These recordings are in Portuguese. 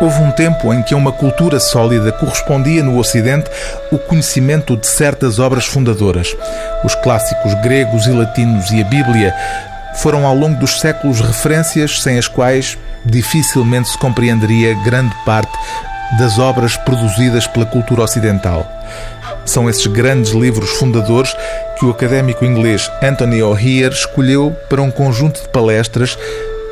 Houve um tempo em que a uma cultura sólida correspondia no Ocidente o conhecimento de certas obras fundadoras. Os clássicos gregos e latinos e a Bíblia foram ao longo dos séculos referências sem as quais dificilmente se compreenderia grande parte das obras produzidas pela cultura ocidental. São esses grandes livros fundadores que o académico inglês Anthony O'Hear escolheu para um conjunto de palestras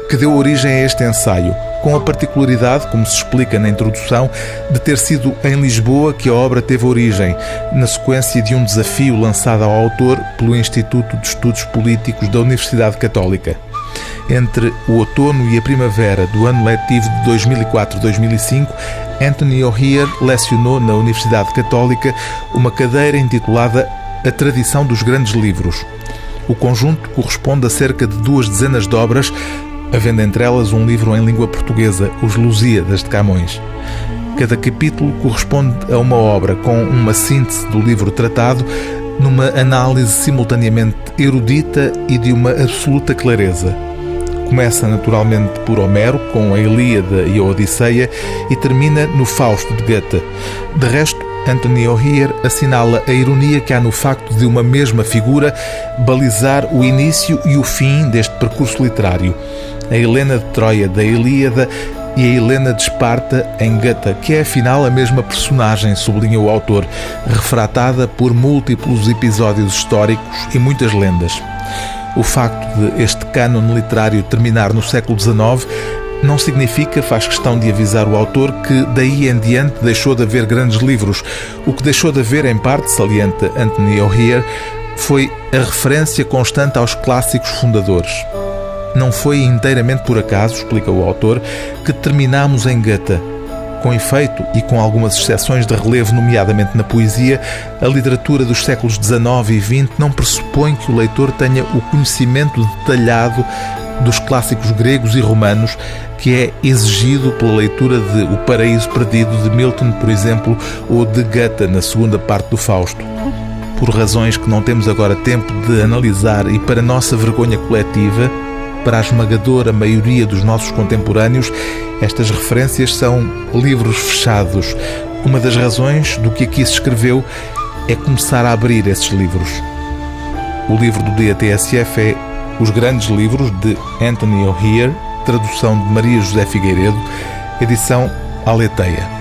que deu origem a este ensaio, com a particularidade, como se explica na introdução, de ter sido em Lisboa que a obra teve origem, na sequência de um desafio lançado ao autor pelo Instituto de Estudos Políticos da Universidade Católica. Entre o outono e a primavera do ano letivo de 2004-2005, Anthony O'Hear lecionou na Universidade Católica uma cadeira intitulada A Tradição dos Grandes Livros. O conjunto corresponde a cerca de duas dezenas de obras havendo entre elas um livro em língua portuguesa, Os Lusíadas de Camões. Cada capítulo corresponde a uma obra com uma síntese do livro tratado, numa análise simultaneamente erudita e de uma absoluta clareza. Começa naturalmente por Homero, com a Ilíada e a Odisseia, e termina no Fausto de Goethe. De resto, Anthony O'Hear assinala a ironia que há no facto de uma mesma figura balizar o início e o fim deste percurso literário a Helena de Troia da Ilíada e a Helena de Esparta em Gata, que é afinal a mesma personagem, sublinha o autor, refratada por múltiplos episódios históricos e muitas lendas. O facto de este cânone literário terminar no século XIX não significa, faz questão de avisar o autor, que daí em diante deixou de haver grandes livros. O que deixou de haver, em parte, salienta Anthony O'Hear, foi a referência constante aos clássicos fundadores. Não foi inteiramente por acaso, explica o autor, que terminamos em Goethe. Com efeito, e com algumas exceções de relevo, nomeadamente na poesia, a literatura dos séculos XIX e XX não pressupõe que o leitor tenha o conhecimento detalhado dos clássicos gregos e romanos que é exigido pela leitura de O Paraíso Perdido de Milton, por exemplo, ou de Goethe na segunda parte do Fausto. Por razões que não temos agora tempo de analisar e para nossa vergonha coletiva, para a esmagadora maioria dos nossos contemporâneos, estas referências são livros fechados. Uma das razões do que aqui se escreveu é começar a abrir esses livros. O livro do dia TSF é Os Grandes Livros, de Anthony O'Hear, tradução de Maria José Figueiredo, edição Aleteia.